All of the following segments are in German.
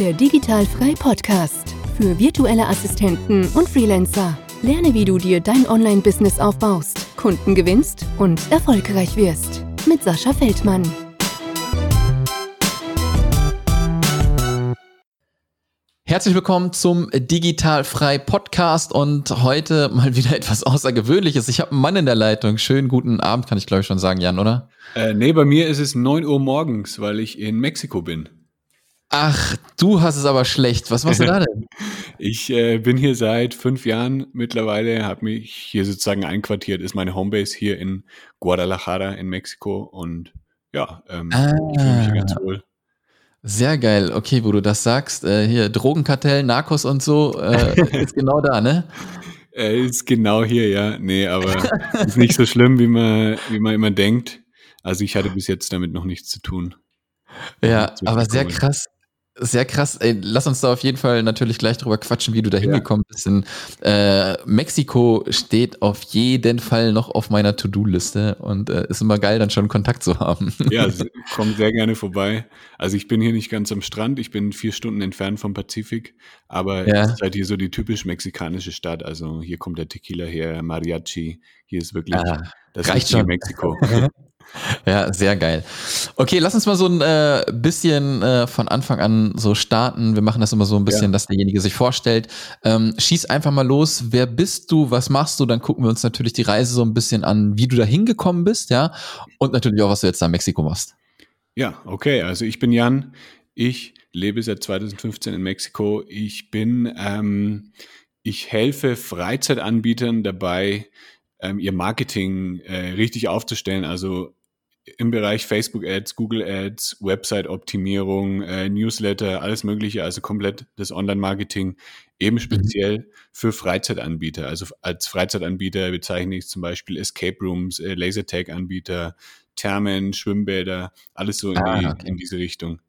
Der Digitalfrei Podcast für virtuelle Assistenten und Freelancer. Lerne, wie du dir dein Online-Business aufbaust, Kunden gewinnst und erfolgreich wirst. Mit Sascha Feldmann. Herzlich willkommen zum Digitalfrei Podcast und heute mal wieder etwas Außergewöhnliches. Ich habe einen Mann in der Leitung. Schönen guten Abend, kann ich glaube ich schon sagen, Jan, oder? Äh, nee, bei mir ist es 9 Uhr morgens, weil ich in Mexiko bin. Ach, du hast es aber schlecht. Was machst du da denn? ich äh, bin hier seit fünf Jahren mittlerweile, habe mich hier sozusagen einquartiert, ist meine Homebase hier in Guadalajara in Mexiko und ja, ähm, ah. ich fühle mich hier ganz wohl. Sehr geil. Okay, wo du das sagst, äh, hier Drogenkartell, Narcos und so, äh, ist genau da, ne? Äh, ist genau hier, ja. Nee, aber ist nicht so schlimm, wie man, wie man immer denkt. Also ich hatte bis jetzt damit noch nichts zu tun. Ja, aber sehr krass. Sehr krass. Ey, lass uns da auf jeden Fall natürlich gleich drüber quatschen, wie du da hingekommen ja. bist. In, äh, Mexiko steht auf jeden Fall noch auf meiner To-Do-Liste und äh, ist immer geil, dann schon Kontakt zu haben. Ja, komm sehr gerne vorbei. Also ich bin hier nicht ganz am Strand, ich bin vier Stunden entfernt vom Pazifik, aber ja. es ist halt hier so die typisch mexikanische Stadt. Also hier kommt der Tequila her, Mariachi, hier ist wirklich ah, das reicht schon. Mexiko. Ja, sehr geil. Okay, lass uns mal so ein äh, bisschen äh, von Anfang an so starten. Wir machen das immer so ein bisschen, ja. dass derjenige sich vorstellt. Ähm, schieß einfach mal los. Wer bist du? Was machst du? Dann gucken wir uns natürlich die Reise so ein bisschen an, wie du da hingekommen bist, ja. Und natürlich auch, was du jetzt da in Mexiko machst. Ja, okay. Also ich bin Jan. Ich lebe seit 2015 in Mexiko. Ich bin, ähm, ich helfe Freizeitanbietern dabei, ähm, ihr Marketing äh, richtig aufzustellen. Also im Bereich Facebook Ads, Google Ads, Website-Optimierung, äh, Newsletter, alles Mögliche, also komplett das Online-Marketing, eben mhm. speziell mhm. für Freizeitanbieter. Also als Freizeitanbieter bezeichne ich zum Beispiel Escape Rooms, äh, Lasertag-Anbieter, Thermen, Schwimmbäder, alles so in, ah, die, okay. in diese Richtung.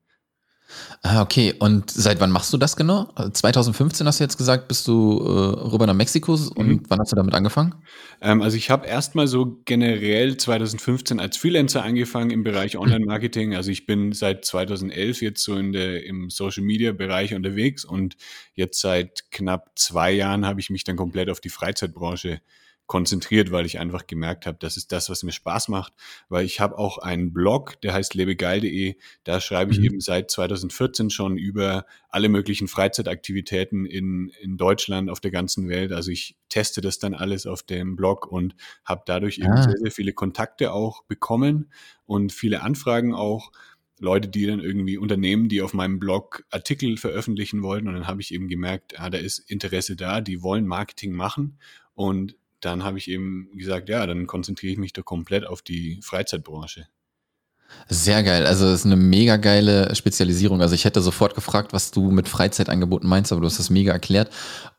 Ah, okay. Und seit wann machst du das genau? 2015 hast du jetzt gesagt, bist du äh, rüber nach Mexiko und mhm. wann hast du damit angefangen? Ähm, also ich habe erstmal so generell 2015 als Freelancer angefangen im Bereich mhm. Online-Marketing. Also ich bin seit 2011 jetzt so in der, im Social-Media-Bereich unterwegs und jetzt seit knapp zwei Jahren habe ich mich dann komplett auf die Freizeitbranche konzentriert, weil ich einfach gemerkt habe, das ist das, was mir Spaß macht, weil ich habe auch einen Blog, der heißt lebegeil.de, da schreibe ich mhm. eben seit 2014 schon über alle möglichen Freizeitaktivitäten in, in Deutschland, auf der ganzen Welt. Also ich teste das dann alles auf dem Blog und habe dadurch eben ah. sehr, sehr viele Kontakte auch bekommen und viele Anfragen auch. Leute, die dann irgendwie Unternehmen, die auf meinem Blog Artikel veröffentlichen wollten. Und dann habe ich eben gemerkt, ah, da ist Interesse da, die wollen Marketing machen. Und dann habe ich eben gesagt, ja, dann konzentriere ich mich doch komplett auf die Freizeitbranche. Sehr geil. Also es ist eine mega geile Spezialisierung. Also ich hätte sofort gefragt, was du mit Freizeitangeboten meinst, aber du hast das mega erklärt.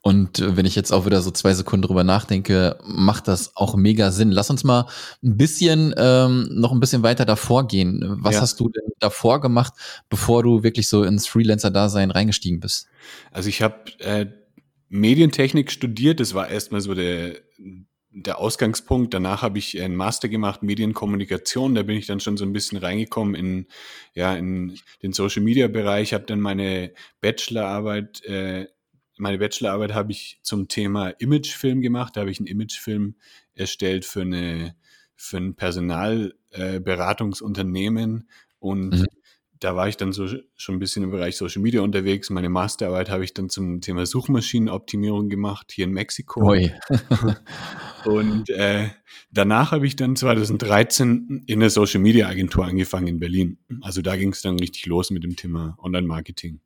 Und wenn ich jetzt auch wieder so zwei Sekunden drüber nachdenke, macht das auch mega Sinn. Lass uns mal ein bisschen ähm, noch ein bisschen weiter davor gehen. Was ja. hast du denn davor gemacht, bevor du wirklich so ins Freelancer-Dasein reingestiegen bist? Also ich habe äh, Medientechnik studiert. Das war erstmal so der, der Ausgangspunkt. Danach habe ich einen Master gemacht, Medienkommunikation. Da bin ich dann schon so ein bisschen reingekommen in, ja, in den Social Media Bereich. Habe dann meine Bachelorarbeit, äh, meine Bachelorarbeit habe ich zum Thema Imagefilm gemacht. Da habe ich einen Imagefilm erstellt für eine, für ein Personalberatungsunternehmen äh, und mhm da war ich dann so schon ein bisschen im Bereich Social Media unterwegs. Meine Masterarbeit habe ich dann zum Thema Suchmaschinenoptimierung gemacht, hier in Mexiko. und äh, danach habe ich dann 2013 in der Social Media Agentur angefangen in Berlin. Also da ging es dann richtig los mit dem Thema Online-Marketing.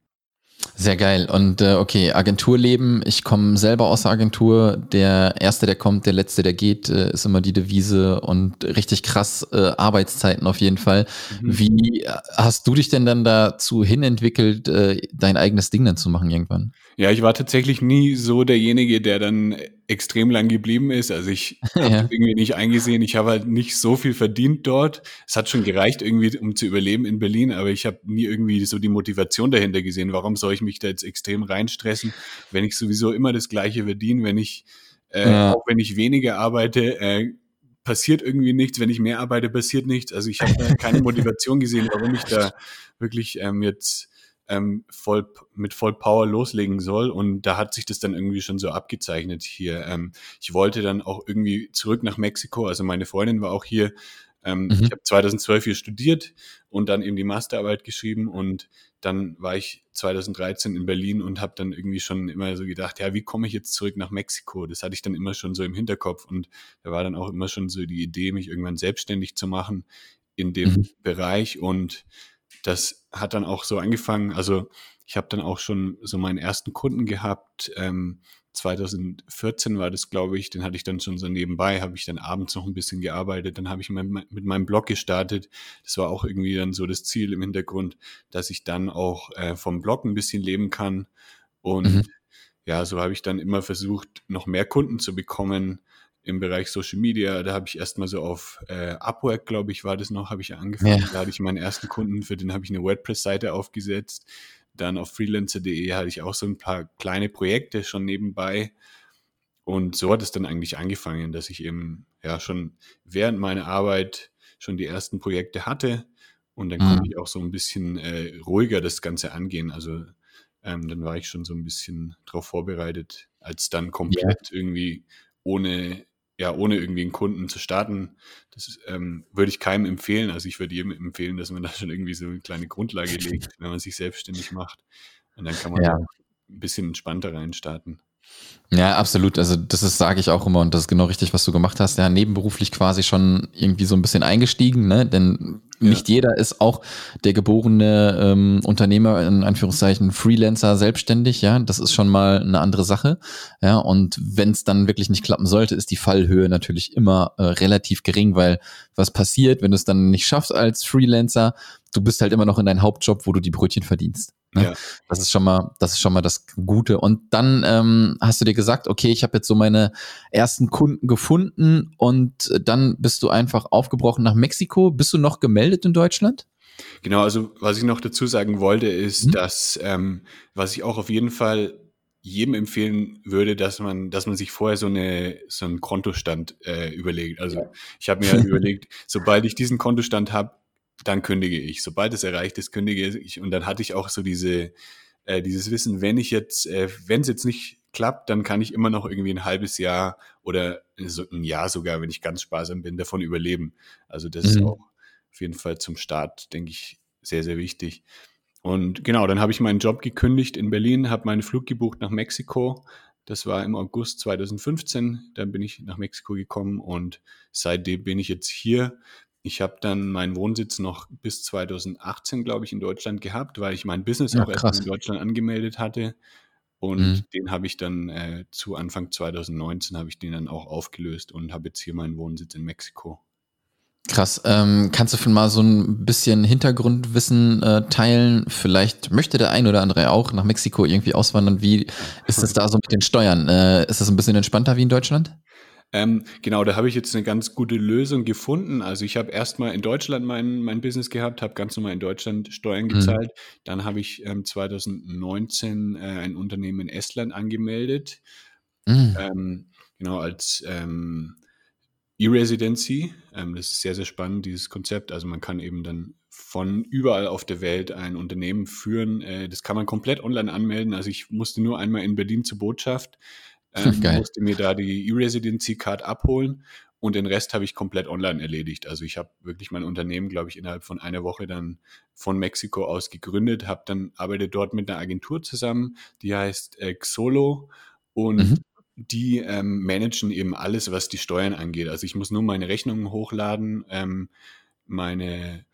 Sehr geil. Und äh, okay, Agenturleben. Ich komme selber aus der Agentur. Der Erste, der kommt, der Letzte, der geht, äh, ist immer die Devise und richtig krass äh, Arbeitszeiten auf jeden Fall. Mhm. Wie hast du dich denn dann dazu hinentwickelt, äh, dein eigenes Ding dann zu machen irgendwann? Ja, ich war tatsächlich nie so derjenige, der dann extrem lang geblieben ist. Also ich habe ja. irgendwie nicht eingesehen, ich habe halt nicht so viel verdient dort. Es hat schon gereicht irgendwie, um zu überleben in Berlin, aber ich habe nie irgendwie so die Motivation dahinter gesehen. Warum soll ich mich da jetzt extrem reinstressen, wenn ich sowieso immer das Gleiche verdiene, wenn ich, äh, ja. auch wenn ich weniger arbeite, äh, passiert irgendwie nichts. Wenn ich mehr arbeite, passiert nichts. Also ich habe keine Motivation gesehen, warum ich da wirklich ähm, jetzt ähm, voll, mit voll Power loslegen soll. Und da hat sich das dann irgendwie schon so abgezeichnet hier. Ähm, ich wollte dann auch irgendwie zurück nach Mexiko. Also meine Freundin war auch hier. Ähm, mhm. Ich habe 2012 hier studiert und dann eben die Masterarbeit geschrieben und dann war ich 2013 in Berlin und habe dann irgendwie schon immer so gedacht, ja, wie komme ich jetzt zurück nach Mexiko? Das hatte ich dann immer schon so im Hinterkopf und da war dann auch immer schon so die Idee, mich irgendwann selbstständig zu machen in dem mhm. Bereich und das hat dann auch so angefangen. Also ich habe dann auch schon so meinen ersten Kunden gehabt. Ähm, 2014 war das, glaube ich. Den hatte ich dann schon so nebenbei. Habe ich dann abends noch ein bisschen gearbeitet. Dann habe ich mein, mit meinem Blog gestartet. Das war auch irgendwie dann so das Ziel im Hintergrund, dass ich dann auch äh, vom Blog ein bisschen leben kann. Und mhm. ja, so habe ich dann immer versucht, noch mehr Kunden zu bekommen im Bereich Social Media. Da habe ich erstmal so auf äh, Upwork, glaube ich, war das noch, habe ich angefangen. Ja. Da hatte ich meinen ersten Kunden, für den habe ich eine WordPress-Seite aufgesetzt. Dann auf freelancer.de hatte ich auch so ein paar kleine Projekte schon nebenbei. Und so hat es dann eigentlich angefangen, dass ich eben ja schon während meiner Arbeit schon die ersten Projekte hatte. Und dann mhm. konnte ich auch so ein bisschen äh, ruhiger das Ganze angehen. Also ähm, dann war ich schon so ein bisschen darauf vorbereitet, als dann komplett ja. irgendwie ohne ja, ohne irgendwie einen Kunden zu starten, das ähm, würde ich keinem empfehlen. Also ich würde jedem empfehlen, dass man da schon irgendwie so eine kleine Grundlage legt, wenn man sich selbstständig macht. Und dann kann man ja. ein bisschen entspannter reinstarten. Ja, absolut. Also das ist, sage ich auch immer, und das ist genau richtig, was du gemacht hast. Ja, nebenberuflich quasi schon irgendwie so ein bisschen eingestiegen, ne? Denn ja. nicht jeder ist auch der geborene ähm, Unternehmer, in Anführungszeichen Freelancer, selbstständig, ja. Das ist schon mal eine andere Sache. Ja, und wenn es dann wirklich nicht klappen sollte, ist die Fallhöhe natürlich immer äh, relativ gering, weil was passiert, wenn du es dann nicht schaffst als Freelancer, du bist halt immer noch in deinem Hauptjob, wo du die Brötchen verdienst. Ne? Ja. Das ist schon mal, das ist schon mal das Gute. Und dann ähm, hast du dir gesagt, okay, ich habe jetzt so meine ersten Kunden gefunden und dann bist du einfach aufgebrochen nach Mexiko. Bist du noch gemeldet in Deutschland? Genau, also was ich noch dazu sagen wollte, ist, mhm. dass ähm, was ich auch auf jeden Fall jedem empfehlen würde, dass man, dass man sich vorher so eine so einen Kontostand äh, überlegt. Also ja. ich habe mir überlegt, sobald ich diesen Kontostand habe, dann kündige ich. Sobald es erreicht ist, kündige ich. Und dann hatte ich auch so diese, äh, dieses Wissen, wenn ich jetzt, äh, wenn es jetzt nicht klappt, dann kann ich immer noch irgendwie ein halbes Jahr oder so ein Jahr sogar, wenn ich ganz sparsam bin, davon überleben. Also das mhm. ist auch auf jeden Fall zum Start, denke ich, sehr, sehr wichtig. Und genau, dann habe ich meinen Job gekündigt in Berlin, habe meinen Flug gebucht nach Mexiko. Das war im August 2015. Dann bin ich nach Mexiko gekommen und seitdem bin ich jetzt hier ich habe dann meinen Wohnsitz noch bis 2018, glaube ich, in Deutschland gehabt, weil ich mein Business ja, auch erst in Deutschland angemeldet hatte. Und mhm. den habe ich dann äh, zu Anfang 2019 habe ich den dann auch aufgelöst und habe jetzt hier meinen Wohnsitz in Mexiko. Krass. Ähm, kannst du von mal so ein bisschen Hintergrundwissen äh, teilen? Vielleicht möchte der ein oder andere auch nach Mexiko irgendwie auswandern. Wie ist es da so mit den Steuern? Äh, ist das ein bisschen entspannter wie in Deutschland? Ähm, genau, da habe ich jetzt eine ganz gute Lösung gefunden. Also ich habe erstmal in Deutschland mein, mein Business gehabt, habe ganz normal in Deutschland Steuern mhm. gezahlt. Mhm. Dann habe ich ähm, 2019 äh, ein Unternehmen in Estland angemeldet. Mhm. Ähm, genau, als ähm, E-Residency. Ähm, das ist sehr, sehr spannend, dieses Konzept. Also man kann eben dann von überall auf der Welt ein Unternehmen führen. Äh, das kann man komplett online anmelden. Also ich musste nur einmal in Berlin zur Botschaft ähm, Geil. musste mir da die E-Residency-Card abholen und den Rest habe ich komplett online erledigt. Also ich habe wirklich mein Unternehmen, glaube ich, innerhalb von einer Woche dann von Mexiko aus gegründet, habe dann arbeite dort mit einer Agentur zusammen, die heißt äh, Xolo und mhm. die ähm, managen eben alles, was die Steuern angeht. Also ich muss nur meine Rechnungen hochladen, ähm, meine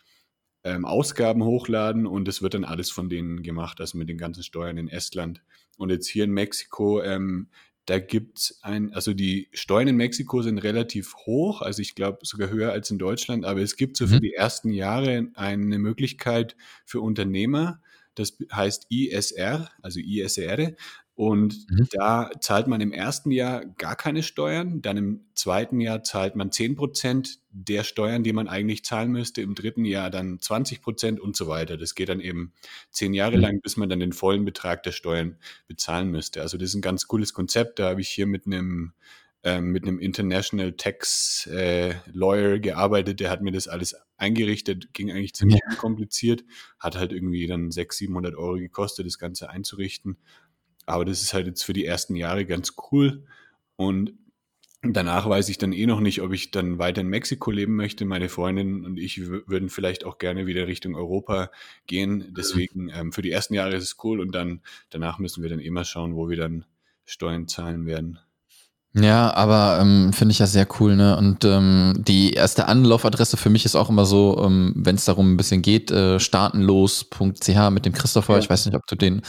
ähm, Ausgaben hochladen und es wird dann alles von denen gemacht, also mit den ganzen Steuern in Estland. Und jetzt hier in Mexiko ähm, da gibt's ein, also die Steuern in Mexiko sind relativ hoch, also ich glaube sogar höher als in Deutschland, aber es gibt so für mhm. die ersten Jahre eine Möglichkeit für Unternehmer, das heißt ISR, also ISR, und mhm. da zahlt man im ersten Jahr gar keine Steuern, dann im zweiten Jahr zahlt man 10 Prozent der Steuern, die man eigentlich zahlen müsste, im dritten Jahr dann 20 Prozent und so weiter. Das geht dann eben zehn Jahre mhm. lang, bis man dann den vollen Betrag der Steuern bezahlen müsste. Also das ist ein ganz cooles Konzept. Da habe ich hier mit einem ähm, mit einem International Tax äh, Lawyer gearbeitet, der hat mir das alles eingerichtet, ging eigentlich ziemlich ja. unkompliziert, hat halt irgendwie dann 600, 700 Euro gekostet, das Ganze einzurichten. Aber das ist halt jetzt für die ersten Jahre ganz cool. Und danach weiß ich dann eh noch nicht, ob ich dann weiter in Mexiko leben möchte. Meine Freundin und ich würden vielleicht auch gerne wieder Richtung Europa gehen. Deswegen ähm, für die ersten Jahre ist es cool und dann danach müssen wir dann immer schauen, wo wir dann Steuern zahlen werden. Ja, aber ähm, finde ich ja sehr cool, ne? Und ähm, die erste Anlaufadresse für mich ist auch immer so, ähm, wenn es darum ein bisschen geht, äh, startenlos.ch mit dem Christopher. Ja. Ich weiß nicht, ob du den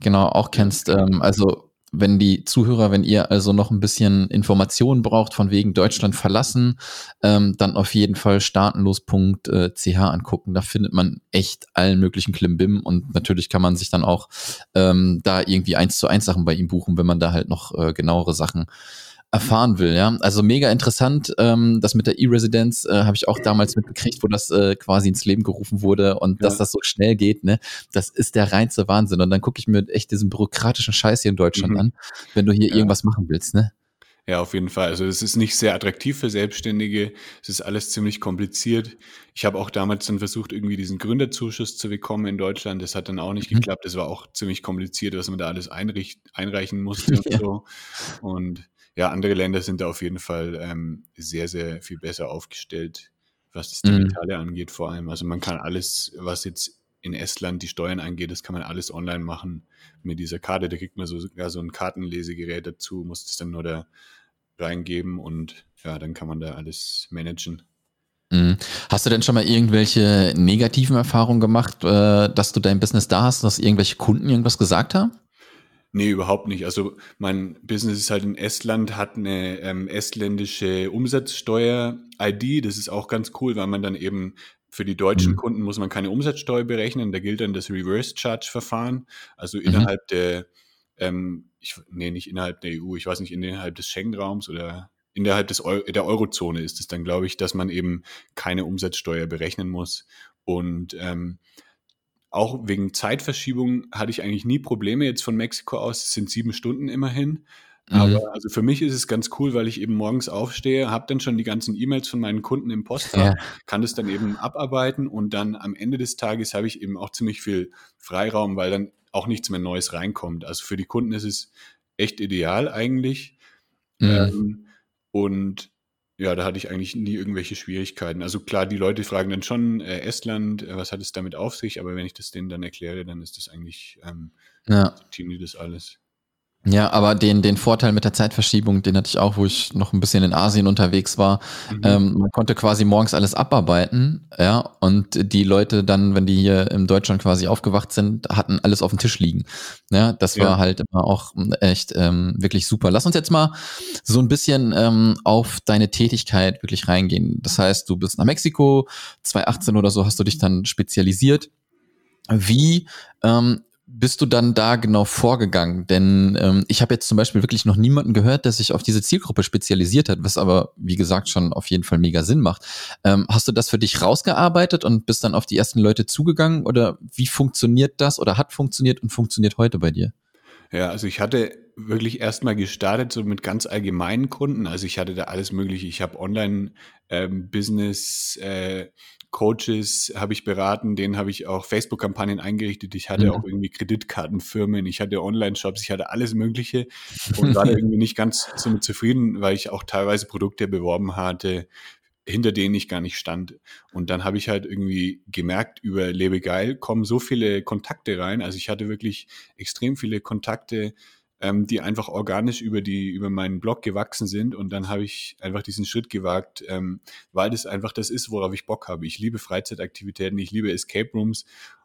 genau auch kennst. Ähm, also wenn die Zuhörer, wenn ihr also noch ein bisschen Informationen braucht von wegen Deutschland verlassen, ähm, dann auf jeden Fall startenlos.ch angucken. Da findet man echt allen möglichen Klimbim und natürlich kann man sich dann auch ähm, da irgendwie eins zu eins Sachen bei ihm buchen, wenn man da halt noch äh, genauere Sachen erfahren will, ja. Also mega interessant. Ähm, das mit der E-Residenz äh, habe ich auch damals mitgekriegt, wo das äh, quasi ins Leben gerufen wurde und ja. dass das so schnell geht, ne? Das ist der reinste Wahnsinn. Und dann gucke ich mir echt diesen bürokratischen Scheiß hier in Deutschland mhm. an, wenn du hier ja. irgendwas machen willst, ne? Ja, auf jeden Fall. Also es ist nicht sehr attraktiv für Selbstständige. Es ist alles ziemlich kompliziert. Ich habe auch damals dann versucht, irgendwie diesen Gründerzuschuss zu bekommen in Deutschland. Das hat dann auch nicht mhm. geklappt. Das war auch ziemlich kompliziert, was man da alles einreichen musste und so. Und ja, andere Länder sind da auf jeden Fall ähm, sehr, sehr viel besser aufgestellt, was das mhm. Digitale mhm. angeht vor allem. Also man kann alles, was jetzt in Estland die Steuern angeht, das kann man alles online machen mit dieser Karte. Da kriegt man so, sogar so ein Kartenlesegerät dazu, muss das dann nur da reingeben und ja, dann kann man da alles managen. Mhm. Hast du denn schon mal irgendwelche negativen Erfahrungen gemacht, äh, dass du dein Business da hast, dass irgendwelche Kunden irgendwas gesagt haben? Nee, überhaupt nicht. Also mein Business ist halt in Estland, hat eine ähm, estländische Umsatzsteuer-ID. Das ist auch ganz cool, weil man dann eben für die deutschen mhm. Kunden muss man keine Umsatzsteuer berechnen. Da gilt dann das Reverse Charge Verfahren. Also mhm. innerhalb der, ähm, ich, nee, nicht innerhalb der EU, ich weiß nicht, innerhalb des Schengen-Raums oder innerhalb des Eu der Eurozone ist es dann, glaube ich, dass man eben keine Umsatzsteuer berechnen muss. Und ähm, auch wegen Zeitverschiebung hatte ich eigentlich nie Probleme jetzt von Mexiko aus. Es sind sieben Stunden immerhin. Mhm. Aber also für mich ist es ganz cool, weil ich eben morgens aufstehe, habe dann schon die ganzen E-Mails von meinen Kunden im Postfach, ja. kann das dann eben abarbeiten und dann am Ende des Tages habe ich eben auch ziemlich viel Freiraum, weil dann auch nichts mehr Neues reinkommt. Also für die Kunden ist es echt ideal eigentlich. Mhm. Ähm, und ja, da hatte ich eigentlich nie irgendwelche Schwierigkeiten. Also klar, die Leute fragen dann schon, äh, Estland, äh, was hat es damit auf sich? Aber wenn ich das denen dann erkläre, dann ist das eigentlich, ähm, ja. Die das alles. Ja, aber den, den Vorteil mit der Zeitverschiebung, den hatte ich auch, wo ich noch ein bisschen in Asien unterwegs war. Mhm. Ähm, man konnte quasi morgens alles abarbeiten, ja, und die Leute dann, wenn die hier in Deutschland quasi aufgewacht sind, hatten alles auf dem Tisch liegen. Ja, das war ja. halt immer auch echt ähm, wirklich super. Lass uns jetzt mal so ein bisschen ähm, auf deine Tätigkeit wirklich reingehen. Das heißt, du bist nach Mexiko, 2018 oder so hast du dich dann spezialisiert. Wie ähm, bist du dann da genau vorgegangen? Denn ähm, ich habe jetzt zum Beispiel wirklich noch niemanden gehört, der sich auf diese Zielgruppe spezialisiert hat, was aber, wie gesagt, schon auf jeden Fall mega Sinn macht. Ähm, hast du das für dich rausgearbeitet und bist dann auf die ersten Leute zugegangen? Oder wie funktioniert das oder hat funktioniert und funktioniert heute bei dir? Ja, also ich hatte wirklich erstmal gestartet, so mit ganz allgemeinen Kunden. Also ich hatte da alles Mögliche. Ich habe Online-Business, ähm, äh, Coaches habe ich beraten, denen habe ich auch Facebook-Kampagnen eingerichtet. Ich hatte mhm. auch irgendwie Kreditkartenfirmen, ich hatte Online-Shops, ich hatte alles Mögliche und war da irgendwie nicht ganz so zufrieden, weil ich auch teilweise Produkte beworben hatte, hinter denen ich gar nicht stand. Und dann habe ich halt irgendwie gemerkt, über Lebe geil kommen so viele Kontakte rein. Also ich hatte wirklich extrem viele Kontakte ähm, die einfach organisch über die über meinen Blog gewachsen sind und dann habe ich einfach diesen Schritt gewagt, ähm, weil das einfach das ist, worauf ich Bock habe. Ich liebe Freizeitaktivitäten, ich liebe Escape Rooms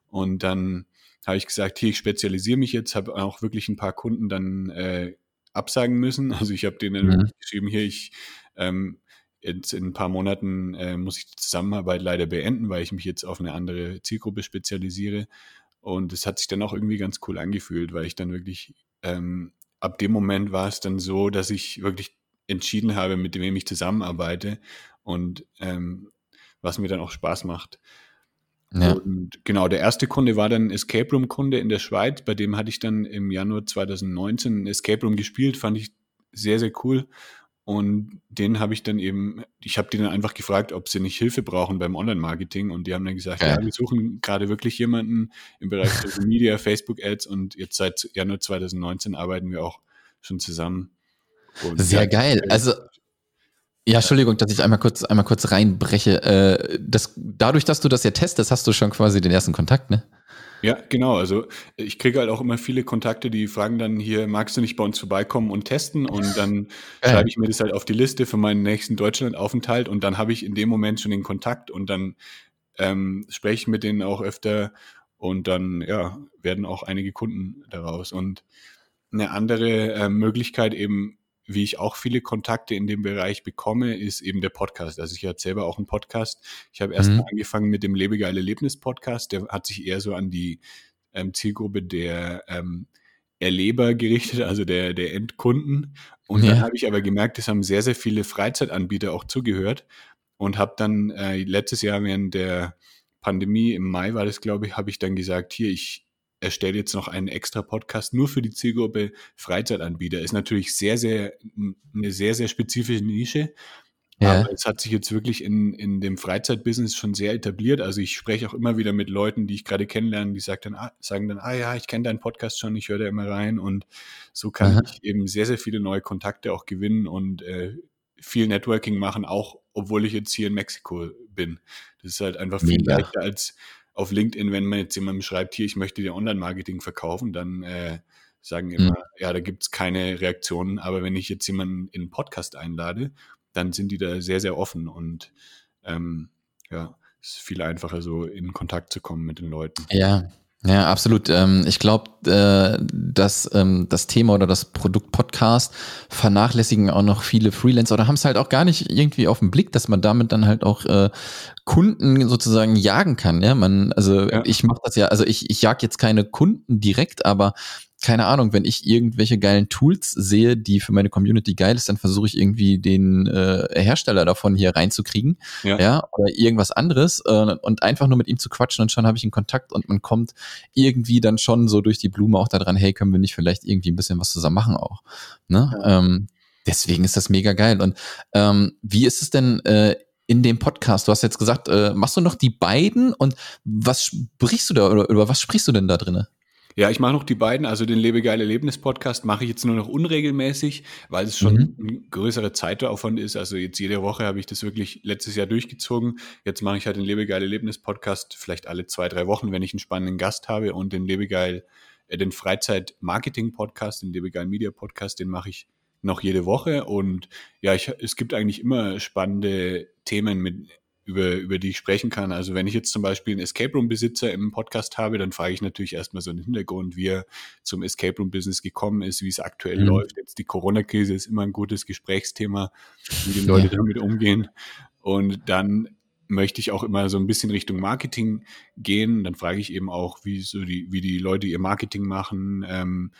und dann habe ich gesagt, hier ich spezialisiere mich jetzt, habe auch wirklich ein paar Kunden dann äh, absagen müssen. Also ich habe denen mhm. geschrieben, hier ich ähm, jetzt in ein paar Monaten äh, muss ich die Zusammenarbeit leider beenden, weil ich mich jetzt auf eine andere Zielgruppe spezialisiere. Und es hat sich dann auch irgendwie ganz cool angefühlt, weil ich dann wirklich ähm, ab dem Moment war es dann so, dass ich wirklich entschieden habe, mit wem ich zusammenarbeite und ähm, was mir dann auch Spaß macht. Ja. Und genau, der erste Kunde war dann Escape Room Kunde in der Schweiz, bei dem hatte ich dann im Januar 2019 ein Escape Room gespielt, fand ich sehr, sehr cool. Und den habe ich dann eben, ich habe die dann einfach gefragt, ob sie nicht Hilfe brauchen beim Online-Marketing. Und die haben dann gesagt, ja, ja wir suchen gerade wirklich jemanden im Bereich Social Media, Facebook-Ads und jetzt seit Januar 2019 arbeiten wir auch schon zusammen. Und Sehr geil. Also ja, Entschuldigung, dass ich einmal kurz, einmal kurz reinbreche. Äh, das, dadurch, dass du das ja testest, hast du schon quasi den ersten Kontakt, ne? Ja, genau. Also ich kriege halt auch immer viele Kontakte, die fragen dann hier, magst du nicht bei uns vorbeikommen und testen? Und dann äh. schreibe ich mir das halt auf die Liste für meinen nächsten Deutschlandaufenthalt und dann habe ich in dem Moment schon den Kontakt und dann ähm, spreche ich mit denen auch öfter und dann ja, werden auch einige Kunden daraus. Und eine andere äh, Möglichkeit eben wie ich auch viele Kontakte in dem Bereich bekomme, ist eben der Podcast. Also ich hatte selber auch einen Podcast. Ich habe erst mhm. mal angefangen mit dem Lebegeile Erlebnis Podcast. Der hat sich eher so an die ähm, Zielgruppe der ähm, Erleber gerichtet, also der, der Endkunden. Und ja. dann habe ich aber gemerkt, es haben sehr, sehr viele Freizeitanbieter auch zugehört und habe dann äh, letztes Jahr während der Pandemie, im Mai war das, glaube ich, habe ich dann gesagt, hier, ich, erstelle jetzt noch einen extra Podcast nur für die Zielgruppe Freizeitanbieter. Ist natürlich sehr, sehr, eine sehr, sehr spezifische Nische. Ja. Aber es hat sich jetzt wirklich in, in dem Freizeitbusiness schon sehr etabliert. Also ich spreche auch immer wieder mit Leuten, die ich gerade kennenlerne, die sagen dann, ah, sagen dann, ah ja, ich kenne deinen Podcast schon, ich höre da immer rein. Und so kann Aha. ich eben sehr, sehr viele neue Kontakte auch gewinnen und äh, viel Networking machen, auch obwohl ich jetzt hier in Mexiko bin. Das ist halt einfach viel Mega. leichter als auf LinkedIn, wenn man jetzt jemandem schreibt, hier, ich möchte dir Online-Marketing verkaufen, dann äh, sagen immer, mhm. ja, da gibt es keine Reaktionen. Aber wenn ich jetzt jemanden in einen Podcast einlade, dann sind die da sehr, sehr offen und ähm, ja, es ist viel einfacher, so in Kontakt zu kommen mit den Leuten. Ja, ja, absolut. Ähm, ich glaube, äh, dass ähm, das Thema oder das Produkt Podcast vernachlässigen auch noch viele Freelancer oder haben es halt auch gar nicht irgendwie auf den Blick, dass man damit dann halt auch äh, Kunden sozusagen jagen kann. Ja, man, also ja. ich mache das ja, also ich, ich jag jetzt keine Kunden direkt, aber keine Ahnung, wenn ich irgendwelche geilen Tools sehe, die für meine Community geil ist, dann versuche ich irgendwie den äh, Hersteller davon hier reinzukriegen, ja, ja oder irgendwas anderes äh, und einfach nur mit ihm zu quatschen und schon habe ich einen Kontakt und man kommt irgendwie dann schon so durch die Blume auch daran, hey, können wir nicht vielleicht irgendwie ein bisschen was zusammen machen auch, ne? Ja. Ähm, deswegen ist das mega geil und ähm, wie ist es denn äh, in dem Podcast? Du hast jetzt gesagt, äh, machst du noch die beiden und was sprichst du da oder über was sprichst du denn da drinnen? Ja, ich mache noch die beiden. Also den Lebegeil Erlebnis Podcast mache ich jetzt nur noch unregelmäßig, weil es schon mhm. ein größerer Zeitaufwand ist. Also jetzt jede Woche habe ich das wirklich letztes Jahr durchgezogen. Jetzt mache ich halt den Lebegeil Erlebnis Podcast vielleicht alle zwei, drei Wochen, wenn ich einen spannenden Gast habe und den Lebegeil, äh, den Freizeit Marketing Podcast, den Lebegeil Media Podcast, den mache ich noch jede Woche. Und ja, ich, es gibt eigentlich immer spannende Themen mit über, über die ich sprechen kann. Also wenn ich jetzt zum Beispiel einen Escape Room Besitzer im Podcast habe, dann frage ich natürlich erstmal so einen Hintergrund, wie er zum Escape Room Business gekommen ist, wie es aktuell mhm. läuft. Jetzt die Corona-Krise ist immer ein gutes Gesprächsthema, wie die Leute ja. damit umgehen. Und dann möchte ich auch immer so ein bisschen Richtung Marketing gehen. Dann frage ich eben auch, wie so die, wie die Leute ihr Marketing machen, ähm,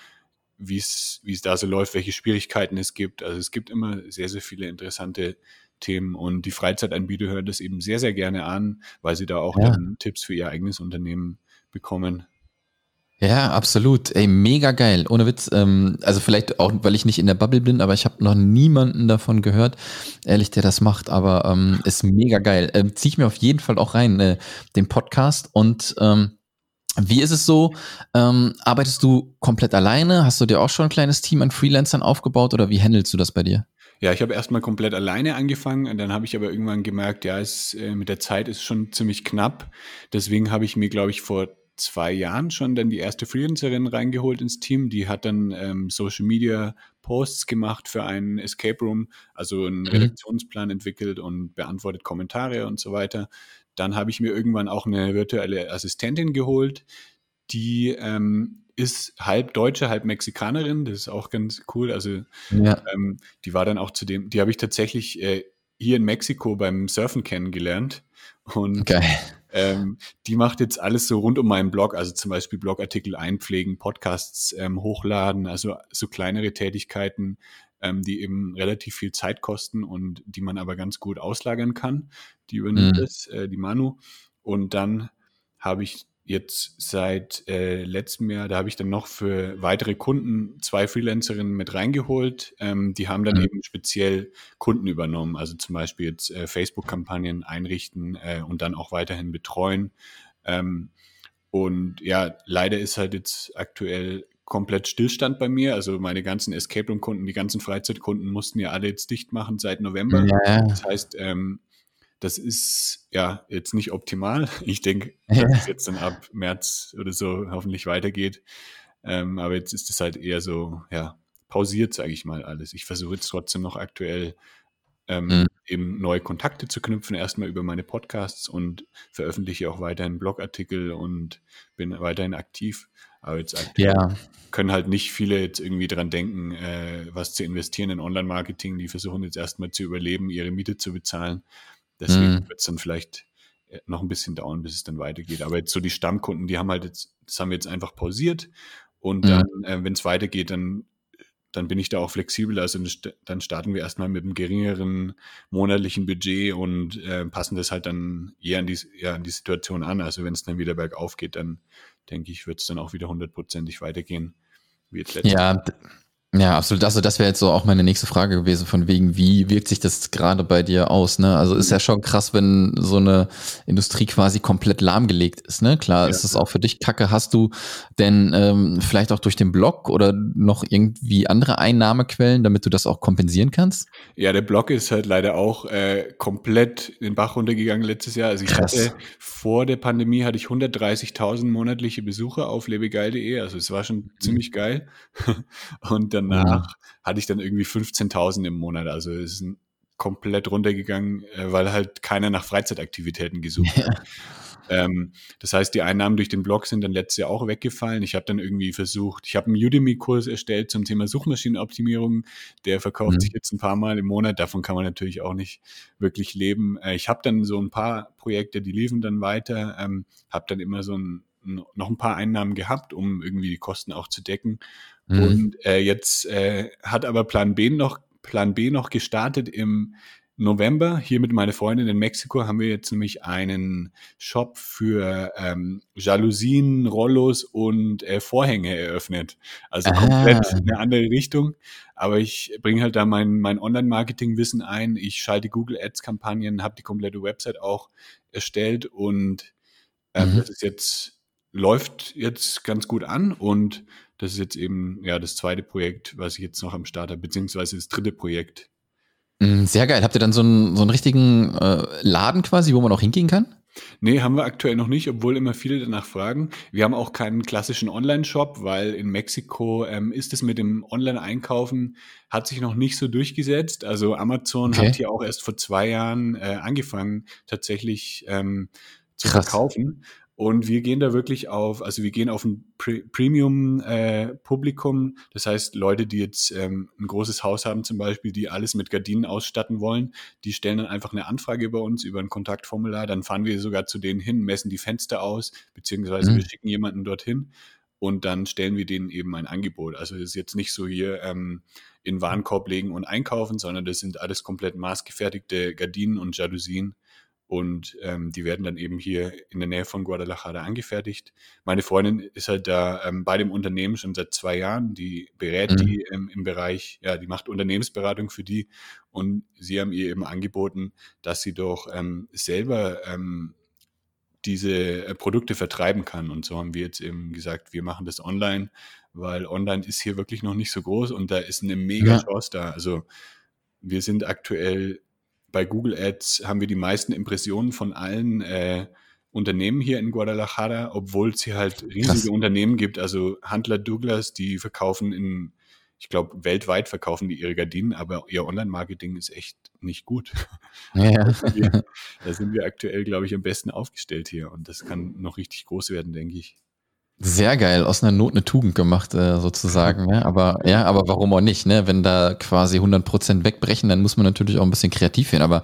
wie es, wie es da so läuft, welche Schwierigkeiten es gibt. Also es gibt immer sehr, sehr viele interessante Themen und die Freizeitanbieter hören das eben sehr, sehr gerne an, weil sie da auch ja. dann Tipps für ihr eigenes Unternehmen bekommen. Ja, absolut. Ey, mega geil. Ohne Witz. Ähm, also vielleicht auch, weil ich nicht in der Bubble bin, aber ich habe noch niemanden davon gehört, ehrlich, der das macht. Aber ähm, ist mega geil. Ähm, Ziehe ich mir auf jeden Fall auch rein, äh, den Podcast. Und ähm, wie ist es so? Ähm, arbeitest du komplett alleine? Hast du dir auch schon ein kleines Team an Freelancern aufgebaut oder wie handelst du das bei dir? Ja, ich habe erstmal komplett alleine angefangen und dann habe ich aber irgendwann gemerkt, ja, es, äh, mit der Zeit ist schon ziemlich knapp. Deswegen habe ich mir, glaube ich, vor zwei Jahren schon dann die erste Freelancerin reingeholt ins Team. Die hat dann ähm, Social Media Posts gemacht für einen Escape Room, also einen mhm. Redaktionsplan entwickelt und beantwortet Kommentare und so weiter. Dann habe ich mir irgendwann auch eine virtuelle Assistentin geholt, die ähm, ist halb Deutsche, halb Mexikanerin. Das ist auch ganz cool. Also ja. ähm, die war dann auch zu dem, die habe ich tatsächlich äh, hier in Mexiko beim Surfen kennengelernt. Und ähm, die macht jetzt alles so rund um meinen Blog, also zum Beispiel Blogartikel einpflegen, Podcasts ähm, hochladen, also so kleinere Tätigkeiten, ähm, die eben relativ viel Zeit kosten und die man aber ganz gut auslagern kann. Die übernimmt mhm. das, äh, die Manu. Und dann habe ich jetzt seit äh, letztem Jahr, da habe ich dann noch für weitere Kunden zwei Freelancerinnen mit reingeholt. Ähm, die haben dann mhm. eben speziell Kunden übernommen, also zum Beispiel jetzt äh, Facebook-Kampagnen einrichten äh, und dann auch weiterhin betreuen. Ähm, und ja, leider ist halt jetzt aktuell komplett Stillstand bei mir. Also meine ganzen Escape Room Kunden, die ganzen Freizeitkunden mussten ja alle jetzt dicht machen seit November. Ja. Das heißt, ähm, das ist ja jetzt nicht optimal. Ich denke, dass es jetzt dann ab März oder so hoffentlich weitergeht. Ähm, aber jetzt ist es halt eher so, ja, pausiert, sage ich mal, alles. Ich versuche jetzt trotzdem noch aktuell ähm, mhm. eben neue Kontakte zu knüpfen, erstmal über meine Podcasts und veröffentliche auch weiterhin Blogartikel und bin weiterhin aktiv. Aber jetzt aktuell ja. können halt nicht viele jetzt irgendwie dran denken, äh, was zu investieren in Online-Marketing. Die versuchen jetzt erstmal zu überleben, ihre Miete zu bezahlen. Deswegen mhm. wird es dann vielleicht äh, noch ein bisschen dauern, bis es dann weitergeht. Aber jetzt so die Stammkunden, die haben halt jetzt, das haben wir jetzt einfach pausiert. Und mhm. dann, äh, wenn es weitergeht, dann, dann bin ich da auch flexibel. Also dann starten wir erstmal mit einem geringeren monatlichen Budget und äh, passen das halt dann eher an die, ja, an die Situation an. Also wenn es dann wieder bergauf geht, dann denke ich, wird es dann auch wieder hundertprozentig weitergehen. Wie jetzt letztes ja, ja, absolut. Also das wäre jetzt so auch meine nächste Frage gewesen, von wegen, wie wirkt sich das gerade bei dir aus? Ne? Also ist ja schon krass, wenn so eine Industrie quasi komplett lahmgelegt ist. Ne? Klar, ja. ist das auch für dich kacke. Hast du denn ähm, vielleicht auch durch den Blog oder noch irgendwie andere Einnahmequellen, damit du das auch kompensieren kannst? Ja, der Blog ist halt leider auch äh, komplett in den Bach runtergegangen letztes Jahr. Also ich krass. hatte vor der Pandemie hatte ich 130.000 monatliche Besucher auf lebegeil.de. Also es war schon mhm. ziemlich geil. Und danach mhm. hatte ich dann irgendwie 15.000 im Monat. Also es ist komplett runtergegangen, äh, weil halt keiner nach Freizeitaktivitäten gesucht ja. hat. Ähm, das heißt, die Einnahmen durch den Blog sind dann letztes Jahr auch weggefallen. Ich habe dann irgendwie versucht, ich habe einen Udemy-Kurs erstellt zum Thema Suchmaschinenoptimierung. Der verkauft mhm. sich jetzt ein paar Mal im Monat. Davon kann man natürlich auch nicht wirklich leben. Äh, ich habe dann so ein paar Projekte, die liefen dann weiter. Ähm, habe dann immer so ein, noch ein paar Einnahmen gehabt, um irgendwie die Kosten auch zu decken. Mhm. Und äh, jetzt äh, hat aber Plan B noch Plan B noch gestartet im November. Hier mit meiner Freundin in Mexiko haben wir jetzt nämlich einen Shop für ähm, Jalousien, Rollos und äh, Vorhänge eröffnet. Also komplett ah. eine andere Richtung. Aber ich bringe halt da mein, mein Online-Marketing-Wissen ein. Ich schalte Google Ads-Kampagnen, habe die komplette Website auch erstellt und ähm, mhm. das ist jetzt läuft jetzt ganz gut an und das ist jetzt eben ja das zweite Projekt, was ich jetzt noch am Start habe, beziehungsweise das dritte Projekt. Mm, sehr geil. Habt ihr dann so einen, so einen richtigen äh, Laden quasi, wo man auch hingehen kann? Nee, haben wir aktuell noch nicht, obwohl immer viele danach fragen. Wir haben auch keinen klassischen Online-Shop, weil in Mexiko ähm, ist es mit dem Online-Einkaufen, hat sich noch nicht so durchgesetzt. Also Amazon okay. hat hier auch erst vor zwei Jahren äh, angefangen, tatsächlich ähm, zu Krass. verkaufen. Und wir gehen da wirklich auf, also wir gehen auf ein Pre Premium-Publikum. Äh, das heißt, Leute, die jetzt ähm, ein großes Haus haben zum Beispiel, die alles mit Gardinen ausstatten wollen, die stellen dann einfach eine Anfrage bei uns über ein Kontaktformular. Dann fahren wir sogar zu denen hin, messen die Fenster aus, beziehungsweise mhm. wir schicken jemanden dorthin und dann stellen wir denen eben ein Angebot. Also es ist jetzt nicht so hier ähm, in Warenkorb legen und einkaufen, sondern das sind alles komplett maßgefertigte Gardinen und Jalousien und ähm, die werden dann eben hier in der Nähe von Guadalajara angefertigt. Meine Freundin ist halt da ähm, bei dem Unternehmen schon seit zwei Jahren. Die berät mhm. die ähm, im Bereich, ja, die macht Unternehmensberatung für die. Und sie haben ihr eben angeboten, dass sie doch ähm, selber ähm, diese äh, Produkte vertreiben kann. Und so haben wir jetzt eben gesagt, wir machen das online, weil online ist hier wirklich noch nicht so groß und da ist eine mega ja. Chance da. Also wir sind aktuell bei Google Ads haben wir die meisten Impressionen von allen äh, Unternehmen hier in Guadalajara, obwohl es hier halt riesige Krass. Unternehmen gibt. Also Handler Douglas, die verkaufen in, ich glaube, weltweit verkaufen die ihre Gardinen, aber ihr Online-Marketing ist echt nicht gut. Ja. da, sind wir, da sind wir aktuell, glaube ich, am besten aufgestellt hier und das kann noch richtig groß werden, denke ich. Sehr geil, aus einer Not eine Tugend gemacht, äh, sozusagen. Ne? Aber ja, aber warum auch nicht, ne? Wenn da quasi 100 Prozent wegbrechen, dann muss man natürlich auch ein bisschen kreativ werden. Aber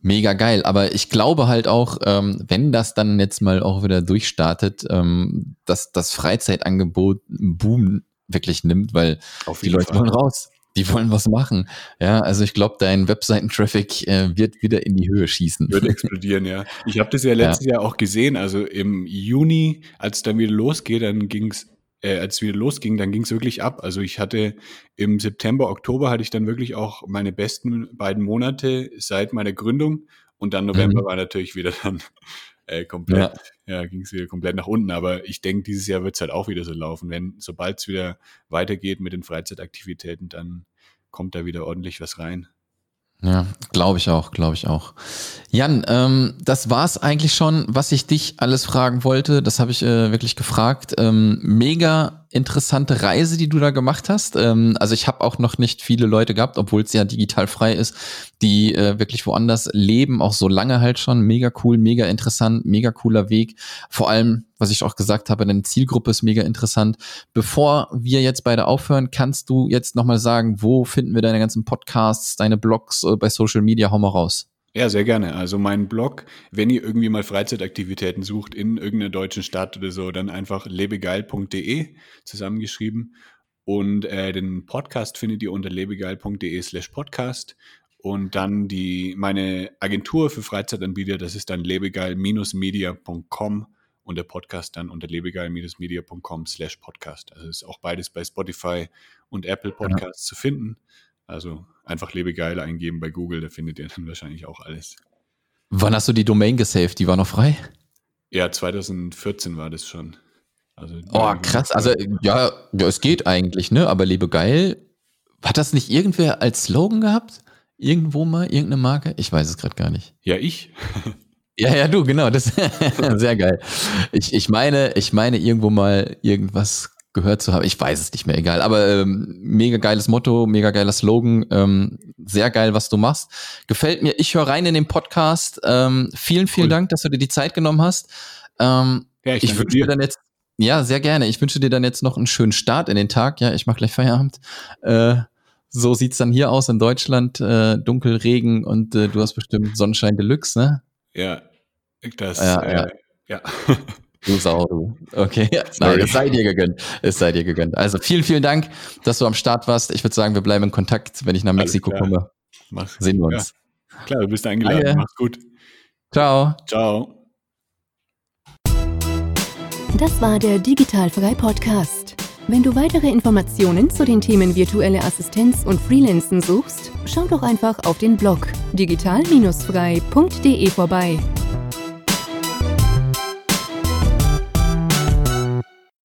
mega geil. Aber ich glaube halt auch, ähm, wenn das dann jetzt mal auch wieder durchstartet, ähm, dass das Freizeitangebot einen Boom wirklich nimmt, weil die Leute Fall. wollen raus. Die wollen was machen. Ja, also ich glaube, dein Webseitentraffic äh, wird wieder in die Höhe schießen. Wird explodieren, ja. Ich habe das ja letztes ja. Jahr auch gesehen. Also im Juni, als es dann wieder losgeht, dann ging's, äh, als es wieder losging, dann ging's wirklich ab. Also ich hatte im September, Oktober hatte ich dann wirklich auch meine besten beiden Monate seit meiner Gründung. Und dann November mhm. war natürlich wieder dann äh, komplett, ja, ja ging es wieder komplett nach unten. Aber ich denke, dieses Jahr wird es halt auch wieder so laufen. Wenn, sobald es wieder weitergeht mit den Freizeitaktivitäten, dann kommt da wieder ordentlich was rein. Ja, glaube ich auch, glaube ich auch. Jan, ähm, das war's eigentlich schon, was ich dich alles fragen wollte. Das habe ich äh, wirklich gefragt. Ähm, mega interessante Reise, die du da gemacht hast. Ähm, also ich habe auch noch nicht viele Leute gehabt, obwohl es ja digital frei ist, die äh, wirklich woanders leben, auch so lange halt schon. Mega cool, mega interessant, mega cooler Weg. Vor allem, was ich auch gesagt habe, deine Zielgruppe ist mega interessant. Bevor wir jetzt beide aufhören, kannst du jetzt nochmal sagen, wo finden wir deine ganzen Podcasts, deine Blogs äh, bei Social Media? Hau mal raus. Ja, sehr gerne. Also mein Blog, wenn ihr irgendwie mal Freizeitaktivitäten sucht in irgendeiner deutschen Stadt oder so, dann einfach lebegeil.de zusammengeschrieben. Und äh, den Podcast findet ihr unter lebegeil.de slash podcast. Und dann die, meine Agentur für Freizeitanbieter, das ist dann lebegeil-media.com und der Podcast dann unter lebegeil-media.com slash podcast. Also ist auch beides bei Spotify und Apple Podcasts ja. zu finden. Also einfach Lebegeil eingeben bei Google, da findet ihr dann wahrscheinlich auch alles. Wann hast du die Domain gesaved? Die war noch frei? Ja, 2014 war das schon. Also, oh, krass. Also, ja, ja, es geht eigentlich, ne? Aber Lebegeil, hat das nicht irgendwer als Slogan gehabt? Irgendwo mal, irgendeine Marke? Ich weiß es gerade gar nicht. Ja, ich. Ja, ja, du, genau. Das sehr geil. Ich, ich meine, ich meine irgendwo mal irgendwas gehört zu haben. Ich weiß es nicht mehr, egal. Aber ähm, mega geiles Motto, mega geiler Slogan. Ähm, sehr geil, was du machst. Gefällt mir. Ich höre rein in den Podcast. Ähm, vielen, vielen cool. Dank, dass du dir die Zeit genommen hast. Ähm, ja, ich, ich wünsche dir dann jetzt, ja, sehr gerne. Ich wünsche dir dann jetzt noch einen schönen Start in den Tag. Ja, ich mache gleich Feierabend. Äh, so sieht's dann hier aus in Deutschland. Äh, dunkel, Regen und äh, du hast bestimmt Sonnenschein Deluxe, ne? Ja, das, ja. Äh, ja. ja. Du Sau, du. Okay, nein, es sei dir gegönnt. Es sei dir gegönnt. Also vielen, vielen Dank, dass du am Start warst. Ich würde sagen, wir bleiben in Kontakt. Wenn ich nach Mexiko komme, Mach, sehen wir uns. Ja. Klar, du bist eingeladen. Danke. Mach's gut. Ciao. Ciao. Das war der Digitalfrei Podcast. Wenn du weitere Informationen zu den Themen virtuelle Assistenz und Freelancen suchst, schau doch einfach auf den Blog digital-frei.de vorbei.